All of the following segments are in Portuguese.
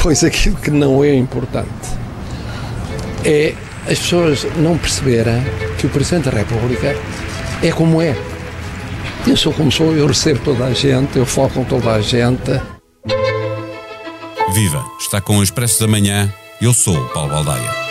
depois aquilo que não é importante é as pessoas não perceberem que o Presidente da República é como é. Eu sou como sou, eu recebo toda a gente, eu falo com toda a gente. Viva! Está com o Expresso da Manhã. Eu sou o Paulo Baldaia.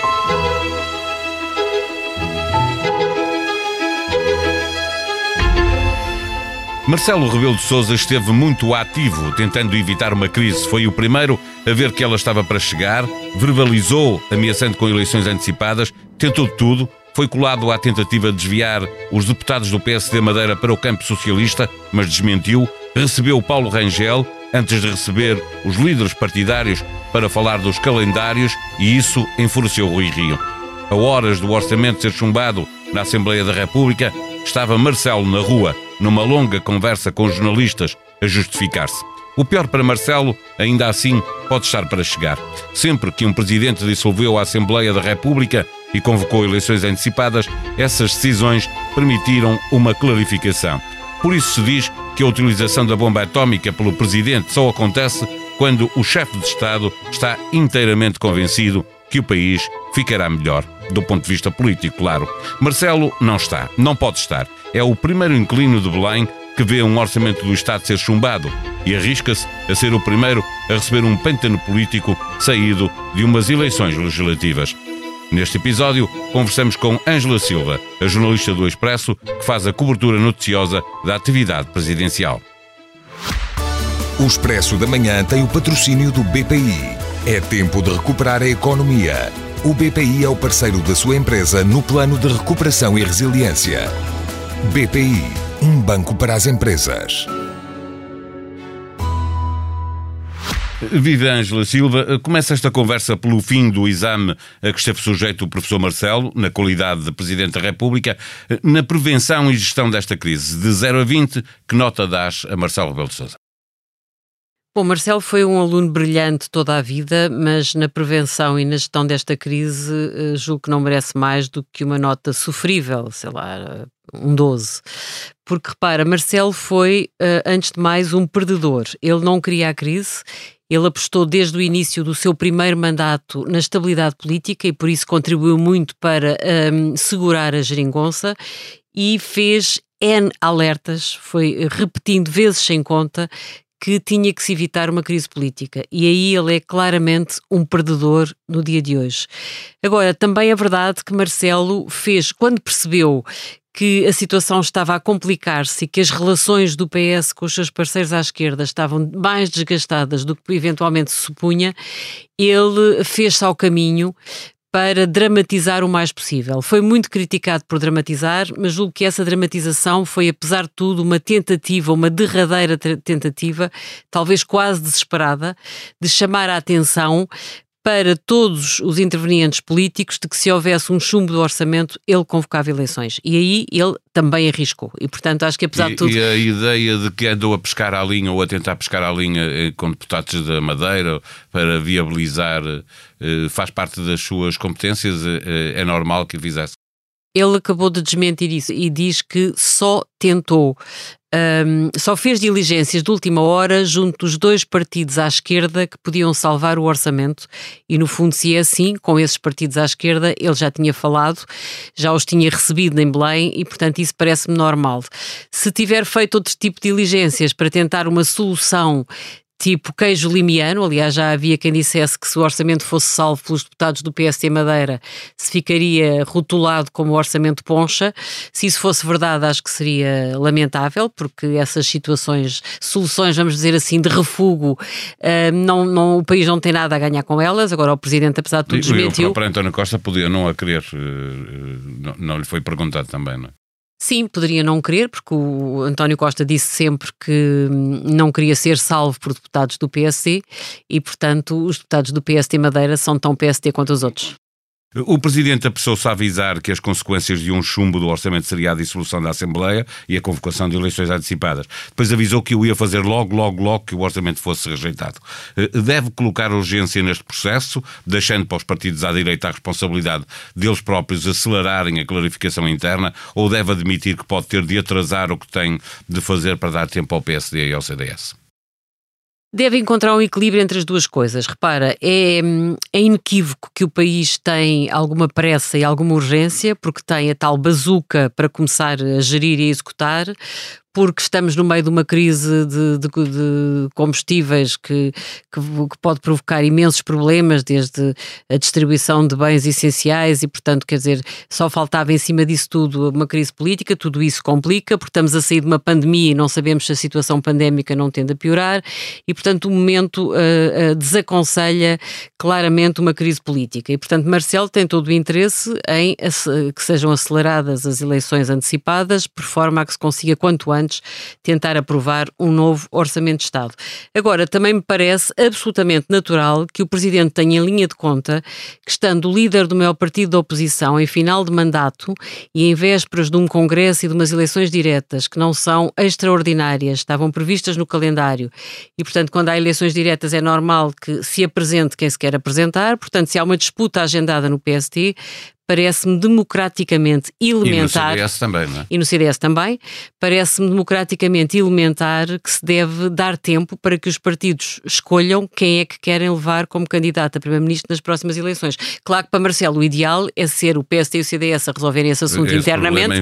Marcelo Rebelo de Sousa esteve muito ativo, tentando evitar uma crise. Foi o primeiro a ver que ela estava para chegar, verbalizou, ameaçando com eleições antecipadas, tentou tudo, foi colado à tentativa de desviar os deputados do PSD Madeira para o campo socialista, mas desmentiu, recebeu Paulo Rangel, antes de receber os líderes partidários para falar dos calendários, e isso enfureceu Rui Rio. A horas do orçamento ser chumbado na Assembleia da República, estava Marcelo na rua numa longa conversa com jornalistas, a justificar-se. O pior para Marcelo, ainda assim, pode estar para chegar. Sempre que um presidente dissolveu a Assembleia da República e convocou eleições antecipadas, essas decisões permitiram uma clarificação. Por isso se diz que a utilização da bomba atómica pelo presidente só acontece quando o chefe de Estado está inteiramente convencido que o país ficará melhor, do ponto de vista político, claro. Marcelo não está, não pode estar. É o primeiro inquilino de Belém que vê um orçamento do Estado ser chumbado e arrisca-se a ser o primeiro a receber um pântano político saído de umas eleições legislativas. Neste episódio, conversamos com Ângela Silva, a jornalista do Expresso, que faz a cobertura noticiosa da atividade presidencial. O Expresso da Manhã tem o patrocínio do BPI. É tempo de recuperar a economia. O BPI é o parceiro da sua empresa no plano de recuperação e resiliência. BPI, um banco para as empresas. Viva Ângela Silva, começa esta conversa pelo fim do exame a que esteve sujeito o professor Marcelo, na qualidade de Presidente da República, na prevenção e gestão desta crise. De 0 a 20, que nota dás a Marcelo Rebelo de Sousa? Bom, Marcelo foi um aluno brilhante toda a vida, mas na prevenção e na gestão desta crise eh, julgo que não merece mais do que uma nota sofrível, sei lá, um 12. Porque repara, Marcelo foi, eh, antes de mais, um perdedor. Ele não queria a crise, ele apostou desde o início do seu primeiro mandato na estabilidade política e por isso contribuiu muito para um, ehm, segurar a geringonça e fez N alertas, foi repetindo vezes sem conta que tinha que se evitar uma crise política. E aí ele é claramente um perdedor no dia de hoje. Agora, também é verdade que Marcelo fez, quando percebeu que a situação estava a complicar-se e que as relações do PS com os seus parceiros à esquerda estavam mais desgastadas do que eventualmente se supunha, ele fez-se ao caminho para dramatizar o mais possível. Foi muito criticado por dramatizar, mas julgo que essa dramatização foi, apesar de tudo, uma tentativa, uma derradeira tentativa, talvez quase desesperada, de chamar a atenção para todos os intervenientes políticos de que se houvesse um chumbo do orçamento, ele convocava eleições. E aí ele também arriscou. E, portanto, acho que apesar e, de tudo... E a ideia de que andou a pescar à linha ou a tentar pescar à linha eh, com deputados da Madeira para viabilizar eh, faz parte das suas competências, eh, é normal que fizesse? Ele acabou de desmentir isso e diz que só tentou um, só fez diligências de última hora junto dos dois partidos à esquerda que podiam salvar o orçamento e no fundo se é assim, com esses partidos à esquerda ele já tinha falado, já os tinha recebido em Belém e portanto isso parece-me normal. Se tiver feito outro tipo de diligências para tentar uma solução tipo queijo limiano. Aliás, já havia quem dissesse que se o orçamento fosse salvo pelos deputados do PST Madeira, se ficaria rotulado como orçamento poncha. Se isso fosse verdade, acho que seria lamentável, porque essas situações, soluções, vamos dizer assim, de refugo, uh, não, não, o país não tem nada a ganhar com elas. Agora, o Presidente, apesar de tudo, desmentiu. O próprio António Costa podia não a querer, uh, não, não lhe foi perguntado também, não é? Sim, poderia não querer, porque o António Costa disse sempre que não queria ser salvo por deputados do PSD e, portanto, os deputados do PSD Madeira são tão PSD quanto os outros. O Presidente apressou-se a avisar que as consequências de um chumbo do orçamento seria a dissolução da Assembleia e a convocação de eleições antecipadas. Depois avisou que o ia fazer logo, logo, logo que o orçamento fosse rejeitado. Eh, deve colocar urgência neste processo, deixando para os partidos à direita a responsabilidade deles próprios acelerarem a clarificação interna, ou deve admitir que pode ter de atrasar o que tem de fazer para dar tempo ao PSD e ao CDS? Deve encontrar um equilíbrio entre as duas coisas. Repara, é, é inequívoco que o país tem alguma pressa e alguma urgência, porque tem a tal bazuca para começar a gerir e executar, porque estamos no meio de uma crise de, de, de combustíveis que, que, que, pode provocar imensos problemas, desde a distribuição de bens essenciais, e, portanto, quer dizer, só faltava em cima disso tudo uma crise política, tudo isso complica, porque estamos a sair de uma pandemia e não sabemos se a situação pandémica não tende a piorar, e, portanto, o momento uh, uh, desaconselha claramente uma crise política. E, portanto, Marcelo tem todo o interesse em que sejam aceleradas as eleições antecipadas, por forma a que se consiga quanto antes tentar aprovar um novo Orçamento de Estado. Agora, também me parece absolutamente natural que o Presidente tenha em linha de conta que, estando o líder do maior partido da oposição em final de mandato e em vésperas de um Congresso e de umas eleições diretas que não são extraordinárias, estavam previstas no calendário e, portanto, quando há eleições diretas é normal que se apresente quem se quer apresentar, portanto, se há uma disputa agendada no PST, parece-me democraticamente elementar. E no CDS também, não é? E no CDS também. Parece-me democraticamente elementar que se deve dar tempo para que os partidos escolham quem é que querem levar como candidato a Primeiro-Ministro nas próximas eleições. Claro que para Marcelo o ideal é ser o PSD e o CDS a resolverem esse assunto esse internamente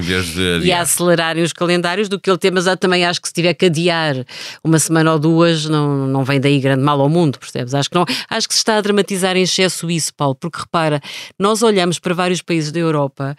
e a acelerarem os calendários do que ele tem, mas também acho que se tiver que adiar uma semana ou duas, não, não vem daí grande mal ao mundo, percebes? Acho que, não, acho que se está a dramatizar em excesso isso, Paulo, porque repara, nós olhamos para vários países da Europa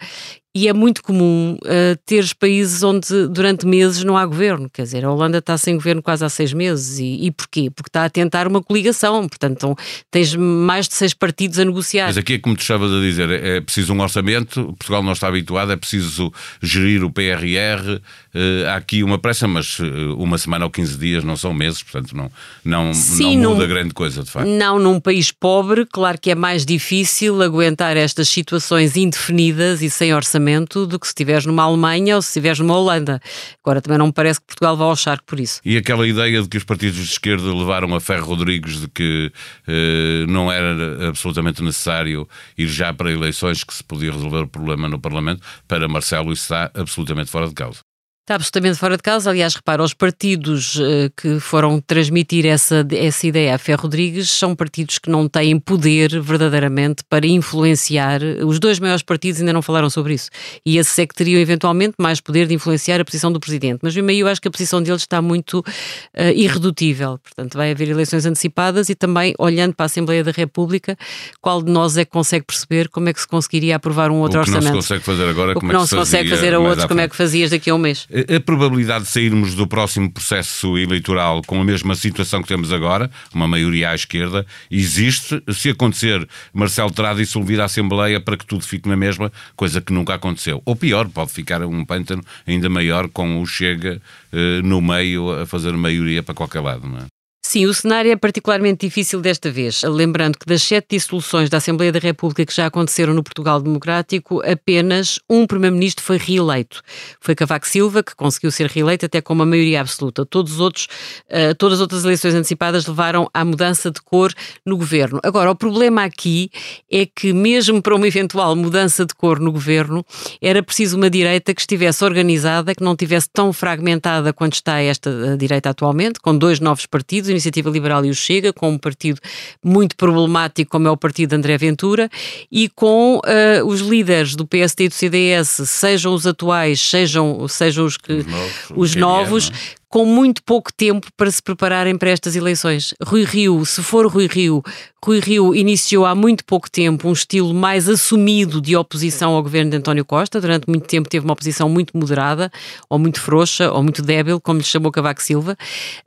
e é muito comum uh, teres países onde durante meses não há governo. Quer dizer, a Holanda está sem governo quase há seis meses. E, e porquê? Porque está a tentar uma coligação. Portanto, então, tens mais de seis partidos a negociar. Mas aqui é como tu estavas a dizer, é preciso um orçamento. Portugal não está habituado, é preciso gerir o PRR. Uh, há aqui uma pressa, mas uh, uma semana ou 15 dias não são meses, portanto não, não, Sim, não muda num, grande coisa, de facto. Não, num país pobre, claro que é mais difícil aguentar estas situações indefinidas e sem orçamento orçamento do que se estiveres numa Alemanha ou se estiveres numa Holanda. Agora também não me parece que Portugal vá ao charco por isso. E aquela ideia de que os partidos de esquerda levaram a Ferro Rodrigues de que eh, não era absolutamente necessário ir já para eleições, que se podia resolver o problema no Parlamento, para Marcelo isso está absolutamente fora de causa. Está absolutamente fora de causa. Aliás, repara, os partidos uh, que foram transmitir essa, essa ideia a Ferro Rodrigues são partidos que não têm poder verdadeiramente para influenciar. Os dois maiores partidos ainda não falaram sobre isso. E esses é que teriam eventualmente mais poder de influenciar a posição do presidente. Mas, no meio, eu acho que a posição deles está muito uh, irredutível. Portanto, vai haver eleições antecipadas e também, olhando para a Assembleia da República, qual de nós é que consegue perceber como é que se conseguiria aprovar um outro orçamento? O que não se consegue fazer agora, o que como não é que se consegue fazer a outros, como é que fazias daqui a um mês? A probabilidade de sairmos do próximo processo eleitoral com a mesma situação que temos agora, uma maioria à esquerda, existe. Se acontecer, Marcelo terá dissolvido a Assembleia para que tudo fique na mesma, coisa que nunca aconteceu. Ou pior, pode ficar um pântano ainda maior com o Chega eh, no meio a fazer maioria para qualquer lado. Não é? Sim, o cenário é particularmente difícil desta vez. Lembrando que das sete dissoluções da Assembleia da República que já aconteceram no Portugal Democrático, apenas um Primeiro-Ministro foi reeleito. Foi Cavaco Silva, que conseguiu ser reeleito até com uma maioria absoluta. Todos os outros, uh, todas as outras eleições antecipadas levaram à mudança de cor no governo. Agora, o problema aqui é que, mesmo para uma eventual mudança de cor no governo, era preciso uma direita que estivesse organizada, que não tivesse tão fragmentada quanto está esta direita atualmente, com dois novos partidos Iniciativa Liberal e o Chega, com um partido muito problemático como é o partido de André Ventura, e com uh, os líderes do PSD e do CDS, sejam os atuais, sejam, sejam os, que, os novos, os novos com muito pouco tempo para se prepararem para estas eleições. Rui Rio, se for Rui Rio, Rui Rio iniciou há muito pouco tempo um estilo mais assumido de oposição ao governo de António Costa. Durante muito tempo teve uma oposição muito moderada, ou muito frouxa, ou muito débil, como lhe chamou Cavaco Silva.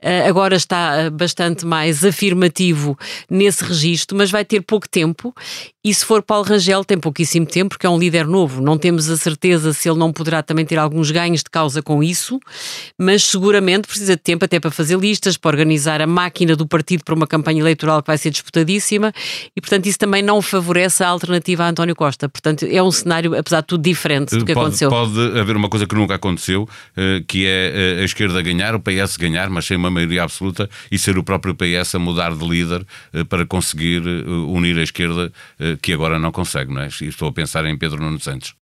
Uh, agora está uh, bastante mais afirmativo nesse registro, mas vai ter pouco tempo. E se for Paulo Rangel, tem pouquíssimo tempo, porque é um líder novo. Não temos a certeza se ele não poderá também ter alguns ganhos de causa com isso, mas seguramente precisa de tempo até para fazer listas, para organizar a máquina do partido para uma campanha eleitoral que vai ser disputadíssima e, portanto, isso também não favorece a alternativa a António Costa. Portanto, é um cenário, apesar de tudo, diferente do que pode, aconteceu. Pode haver uma coisa que nunca aconteceu, eh, que é eh, a esquerda ganhar, o PS ganhar, mas sem uma maioria absoluta, e ser o próprio PS a mudar de líder eh, para conseguir unir a esquerda, que agora não consegue, não é? Estou a pensar em Pedro Nuno Santos.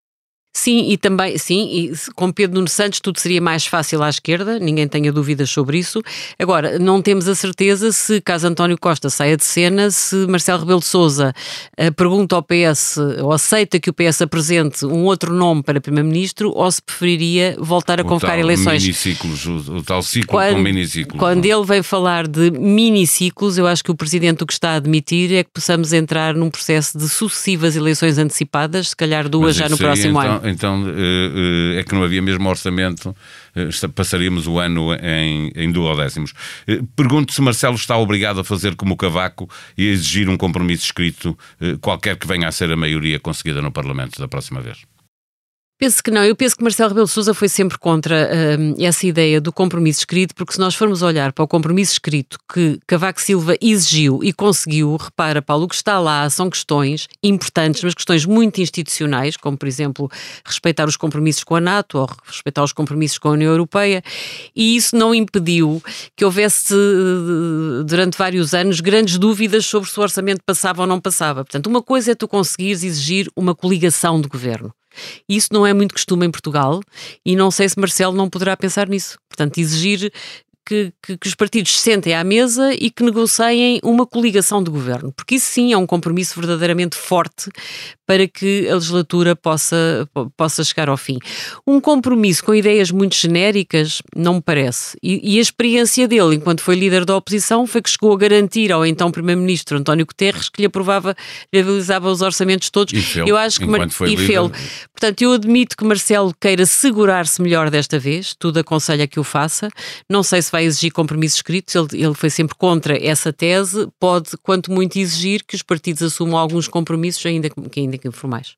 Sim, e também, sim, e com Pedro Nuno Santos tudo seria mais fácil à esquerda, ninguém tenha dúvidas sobre isso. Agora, não temos a certeza se, caso António Costa saia de cena, se Marcelo Rebelo de Sousa uh, pergunta ao PS ou aceita que o PS apresente um outro nome para Primeiro-Ministro ou se preferiria voltar a o convocar eleições. Miniciclos, o, o tal ciclo Quando- com miniciclos. Quando ele vem falar de miniciclos, eu acho que o Presidente o que está a admitir é que possamos entrar num processo de sucessivas eleições antecipadas, se calhar duas Mas já no próximo então, ano. Então eh, eh, é que não havia mesmo orçamento, eh, passaríamos o ano em, em duodécimos. Pergunto se Marcelo está obrigado a fazer como o Cavaco e a exigir um compromisso escrito, qualquer que venha a ser a maioria conseguida no Parlamento da próxima vez. Penso que não. Eu penso que Marcelo Rebelo Sousa foi sempre contra hum, essa ideia do compromisso escrito, porque se nós formos olhar para o compromisso escrito que Cavaco Silva exigiu e conseguiu, repara, Paulo, o que está lá são questões importantes, mas questões muito institucionais, como, por exemplo, respeitar os compromissos com a NATO ou respeitar os compromissos com a União Europeia, e isso não impediu que houvesse, eh, durante vários anos, grandes dúvidas sobre se o orçamento passava ou não passava. Portanto, uma coisa é tu conseguires exigir uma coligação de governo. Isso não é muito costume em Portugal e não sei se Marcelo não poderá pensar nisso. Portanto, exigir que, que- que os partidos se sentem à mesa e que negociem uma coligação de governo, porque isso sim é um compromisso verdadeiramente forte para que a legislatura possa, po- possa chegar ao fim. Um compromisso com ideias muito genéricas não me parece. E, e a experiência dele, enquanto foi líder da oposição, foi que chegou a garantir ao então Primeiro-Ministro António Guterres que lhe aprovava, lhe realizava os orçamentos todos. E Eu acho que Mar- foi e líder. Portanto, eu admito que Marcelo queira segurar-se melhor desta vez, tudo aconselha que o faça. Não sei se vai exigir compromissos escritos, ele, ele foi sempre contra essa tese. Pode, quanto muito, exigir que os partidos assumam alguns compromissos, ainda que, ainda que informais.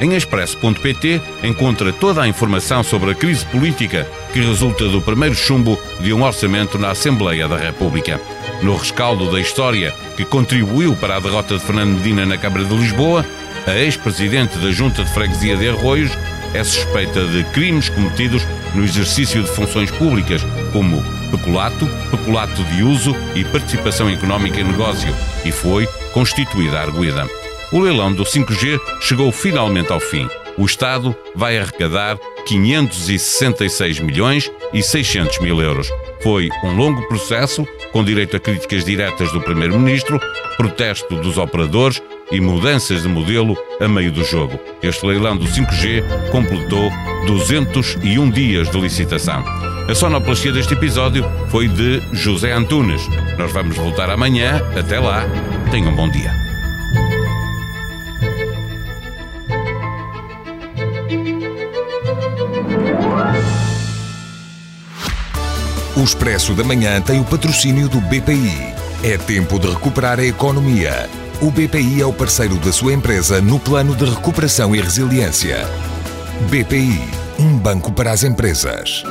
Em expresso.pt encontra toda a informação sobre a crise política que resulta do primeiro chumbo de um orçamento na Assembleia da República. No rescaldo da história que contribuiu para a derrota de Fernando Medina na Câmara de Lisboa, a ex-presidente da Junta de Freguesia de Arroios é suspeita de crimes cometidos no exercício de funções públicas, como peculato, peculato de uso e participação económica em negócio, e foi constituída a arguida. O leilão do 5G chegou finalmente ao fim. O Estado vai arrecadar 566 milhões e 600 mil euros. Foi um longo processo, com direito a críticas diretas do Primeiro-Ministro, protesto dos operadores e mudanças de modelo a meio do jogo. Este leilão do 5G completou 201 dias de licitação. A sonoplastia deste episódio foi de José Antunes. Nós vamos voltar amanhã. Até lá. Tenham um bom dia. O Expresso da Manhã tem o patrocínio do BPI. É tempo de recuperar a economia. O BPI é o parceiro da sua empresa no plano de recuperação e resiliência. BPI, um banco para as empresas.